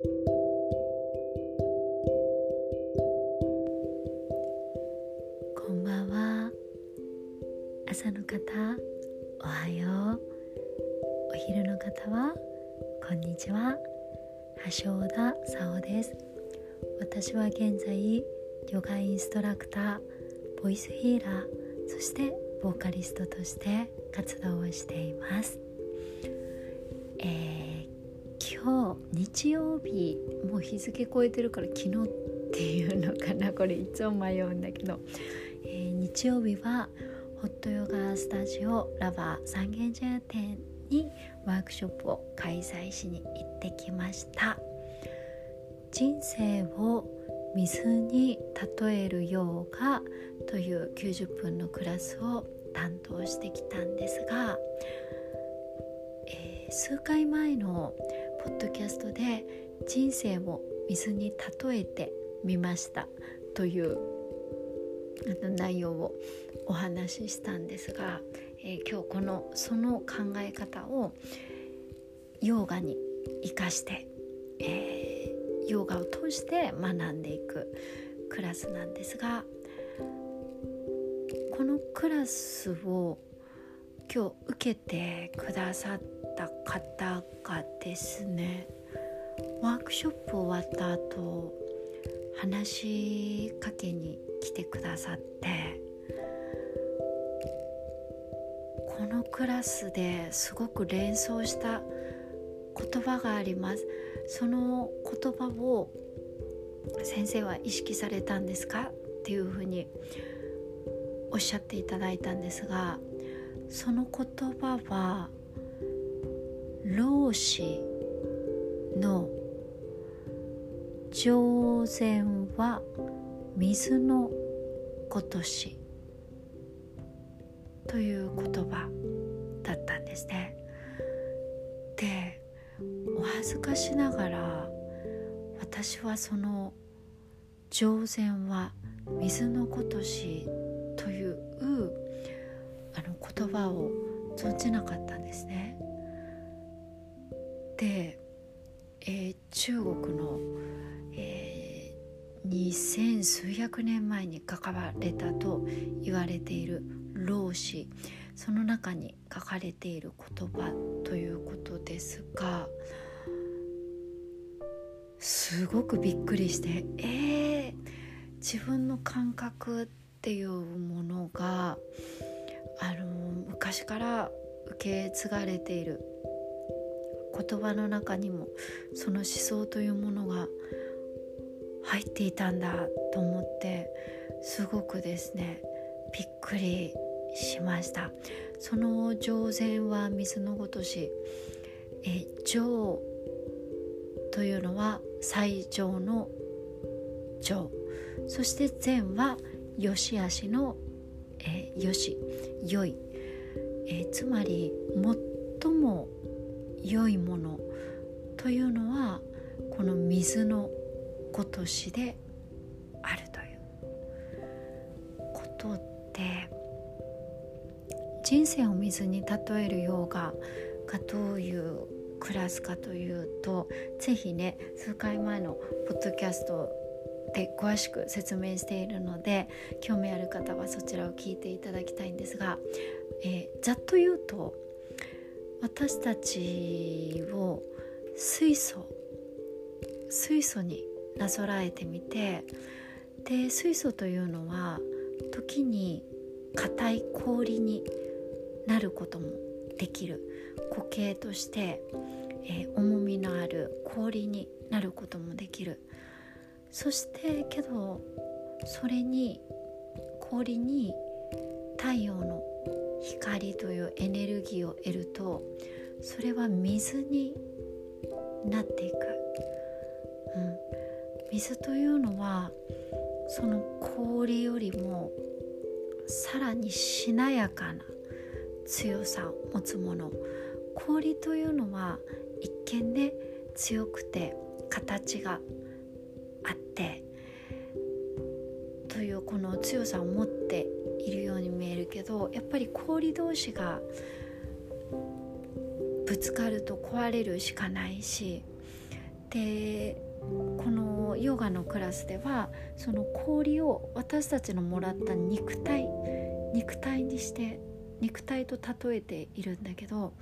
こんばんは。朝の方おはよう。お昼の方はこんにちは。橋田沙穂です。私は現在ヨガインストラクターボイスヒーラーそしてボーカリストとして活動をしています、えー、今日日曜日もう日付超えてるから昨日っていうのかなこれいつも迷うんだけど、えー、日曜日はホットヨガスタジオラバー三軒茶屋店にワークショップを開催しに行ってきました。人生を水に例えるヨガという90分のクラスを担当してきたんですが、えー、数回前のポッドキャストで人生を水に例えてみましたという内容をお話ししたんですが、えー、今日このその考え方をヨーガに生かして、えー、ヨーガを通して学んでいくクラスなんですがこのクラスを今日受けてくださったた方がですね。ワークショップ終わった後話しかけに来てくださってこのクラスですごく連想した言葉があります。その言葉を先生は意識されたんですか？っていうふうにおっしゃっていただいたんですがその言葉は老子の上善は水のごとしという言葉だったんですね。でお恥ずかしながら私はその上善は水のごとしというあの言葉を存じなかったんですね。で、えー、中国の、えー、二千数百年前に書かれたと言われている老子。その中に書かれている言葉ということですがすごくびっくりしてえー、自分の感覚っていうものがあの昔から受け継がれている。言葉の中にもその思想というものが入っていたんだと思ってすごくですねびっくりしました。その上善は水のごとしえ上というのは最上の上そして善は良し悪しの、えー、良し良い、え、つまり最も良いもの。というのはこの水のごとしであるという。ことで人生を水に例えるヨガがどういうクラスかというとぜひね数回前のポッドキャストで詳しく説明しているので興味ある方はそちらを聞いていただきたいんですが、えー、ざっと言うと私たちを水素水素になぞらえてみてで水素というのは時に硬い氷になることもできる。固形として、えー、重みのある氷になることもできる。そしてけどそれに氷に太陽の光というエネルギーを得るとそれは水になっていく、うん、水というのはその氷よりもさらにしなやかな強さを持つもの。氷というのは一見ね強くて形があってというこの強さを持っているように見えるけどやっぱり氷同士がぶつかると壊れるしかないしでこのヨガのクラスではその氷を私たちのもらった肉体肉体にして肉体と例えているんだけど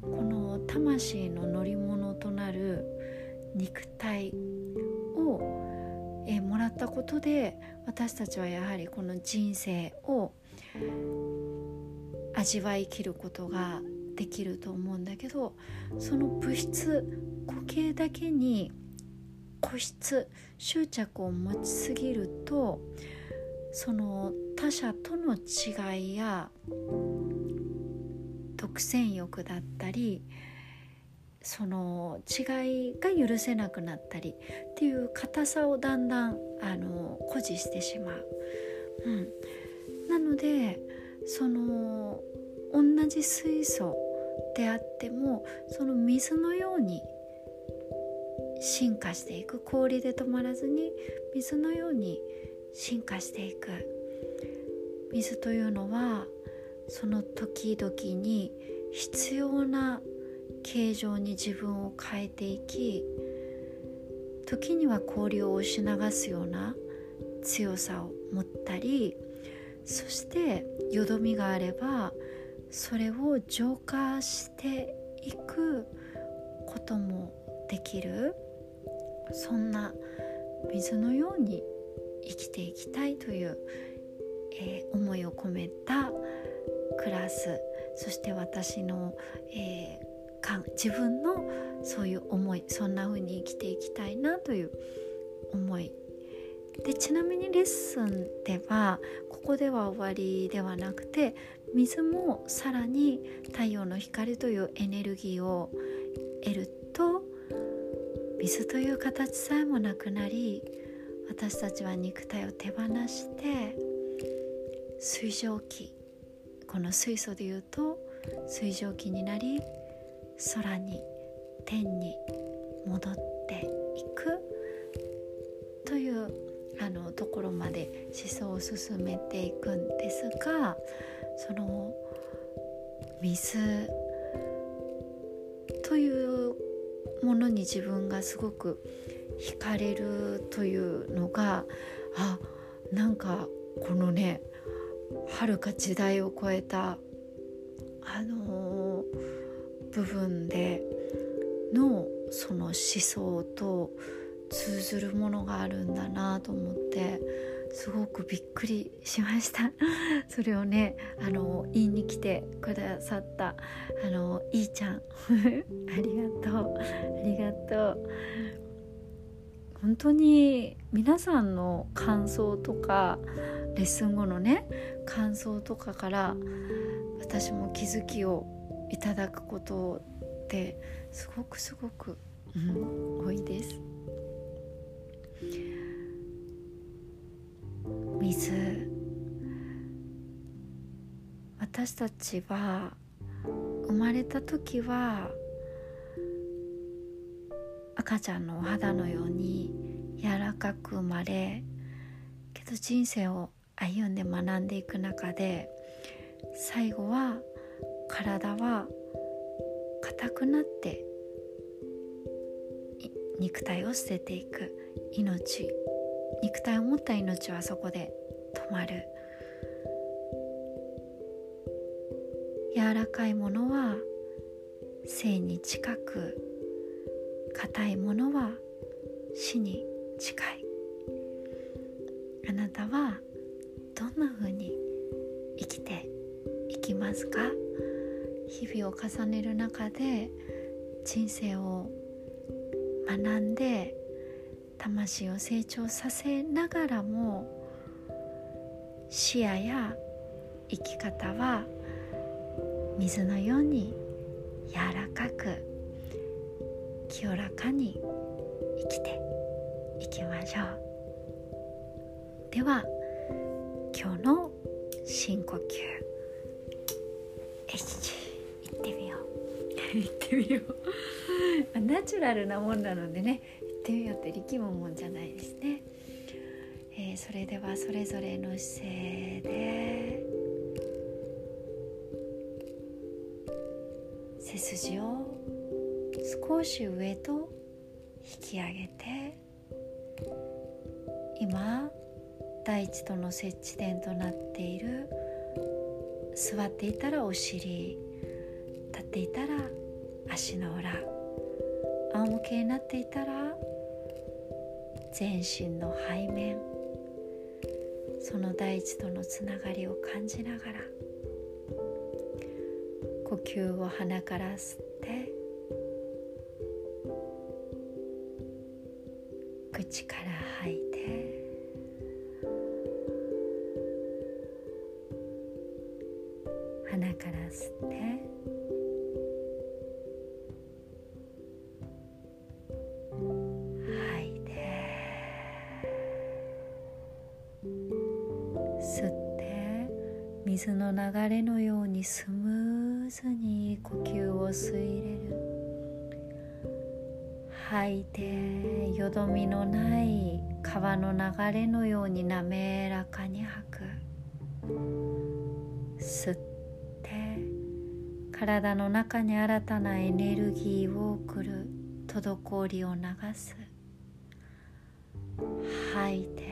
この魂の乗り物となる肉体を、えもらったことで私たちはやはりこの人生を味わいきることができると思うんだけどその物質固形だけに固執執着を持ちすぎるとその他者との違いや独占欲だったりその違いが許せなくなったりっていう硬さをだんだんあの誇示してしまう。うん、なのでその同じ水素であってもその水のように進化していく氷で止まらずに水のように進化していく水というのはその時々に必要な形状に自分を変えていき時には氷を押し流すような強さを持ったりそしてよどみがあればそれを浄化していくこともできるそんな水のように生きていきたいという、えー、思いを込めたクラスそして私の、えー、自分のそういう思いそんな風に生きていきたいなという思い。でちなみにレッスンではここでは終わりではなくて水もさらに太陽の光というエネルギーを得ると水という形さえもなくなり私たちは肉体を手放して水蒸気この水素でいうと水蒸気になり空に天に戻っていくというあのところまで思想を進めていくんですがその水というものに自分がすごく惹かれるというのがあなんかこのねはるか時代を超えたあの、部分でのその思想と通ずるものがあるんだなと思ってすごくびっくりしました。それをねあの言いに来てくださったあのいいちゃん。ありがとう。ありがとう。本当に皆さんの感想とかレッスン後のね感想とかから私も気づきをいただくことってすごくすごく、うん、多いです。水私たちは生まれた時は赤ちゃんのお肌のように柔らかく生まれけど人生を歩んで学んでいく中で最後は体は硬くなって肉体を捨てていく。命。肉体を持った命はそこで止まる。柔らかいものは生に近く。硬いものは死に近い。あなたはどんなふうに生きていきますか？日々を重ねる中で人生を学んで魂を成長させながらも視野や生き方は水のように柔らかく清らかに生きていきましょう。では今日の深呼吸。えし行ってみよう行ってみよう。ナチュラルなもんなのでね行ってみようって力むもんじゃないですね、えー、それではそれぞれの姿勢で背筋を少し上と引き上げて今大地との接地点となっている座っていたらお尻立っていたら足の裏仰向けになっていたら全身の背面その大地とのつながりを感じながら呼吸を鼻から吸って口から水の流れのようにスムーズに呼吸を吸い入れる。吐いてよどみのない川の流れのように滑らかに吐く。吸って体の中に新たなエネルギーを送る。滞りを流す。吐いて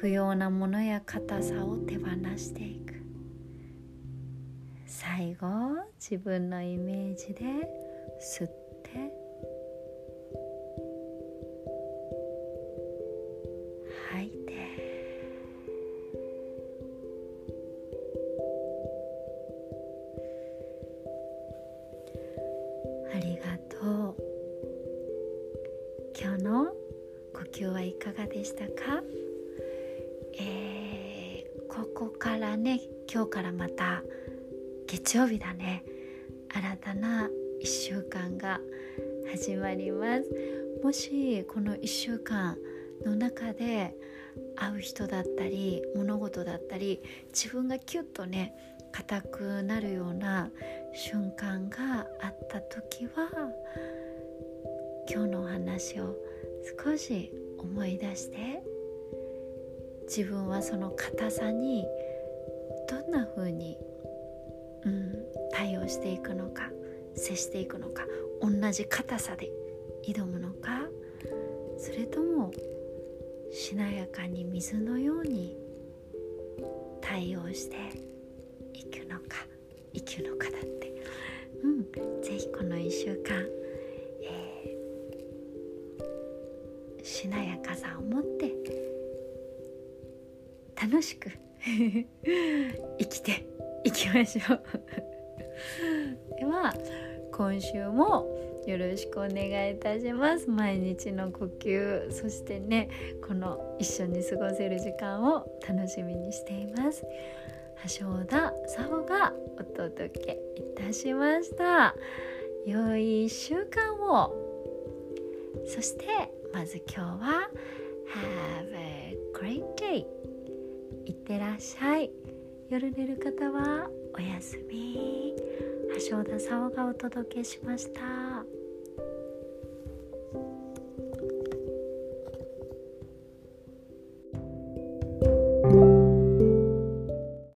不要なものや硬さを手放していく。最後自分のイメージで吸って。日からまた月曜日だね。新たな1週間が始まります。もしこの1週間の中で会う人だったり物事だったり自分がキュッとね硬くなるような瞬間があった時は今日のお話を少し思い出して自分はその硬さにどんな風に、うん、対応していくのか接していくのか同じ硬さで挑むのかそれともしなやかに水のように対応していくのか生きるのかだって。うん是非この1週間、えー、しなやかさを持って楽しく 生きていきましょう。では今週もよろしくお願いいたします。毎日の呼吸そしてねこの一緒に過ごせる時間を楽しみにしています。橋田沙穂がお届けいたしました。良い1週間を。そしてまず今日は Have a great day ってらっしゃい夜寝る方はおやすみ橋田沙穂がお届けしました。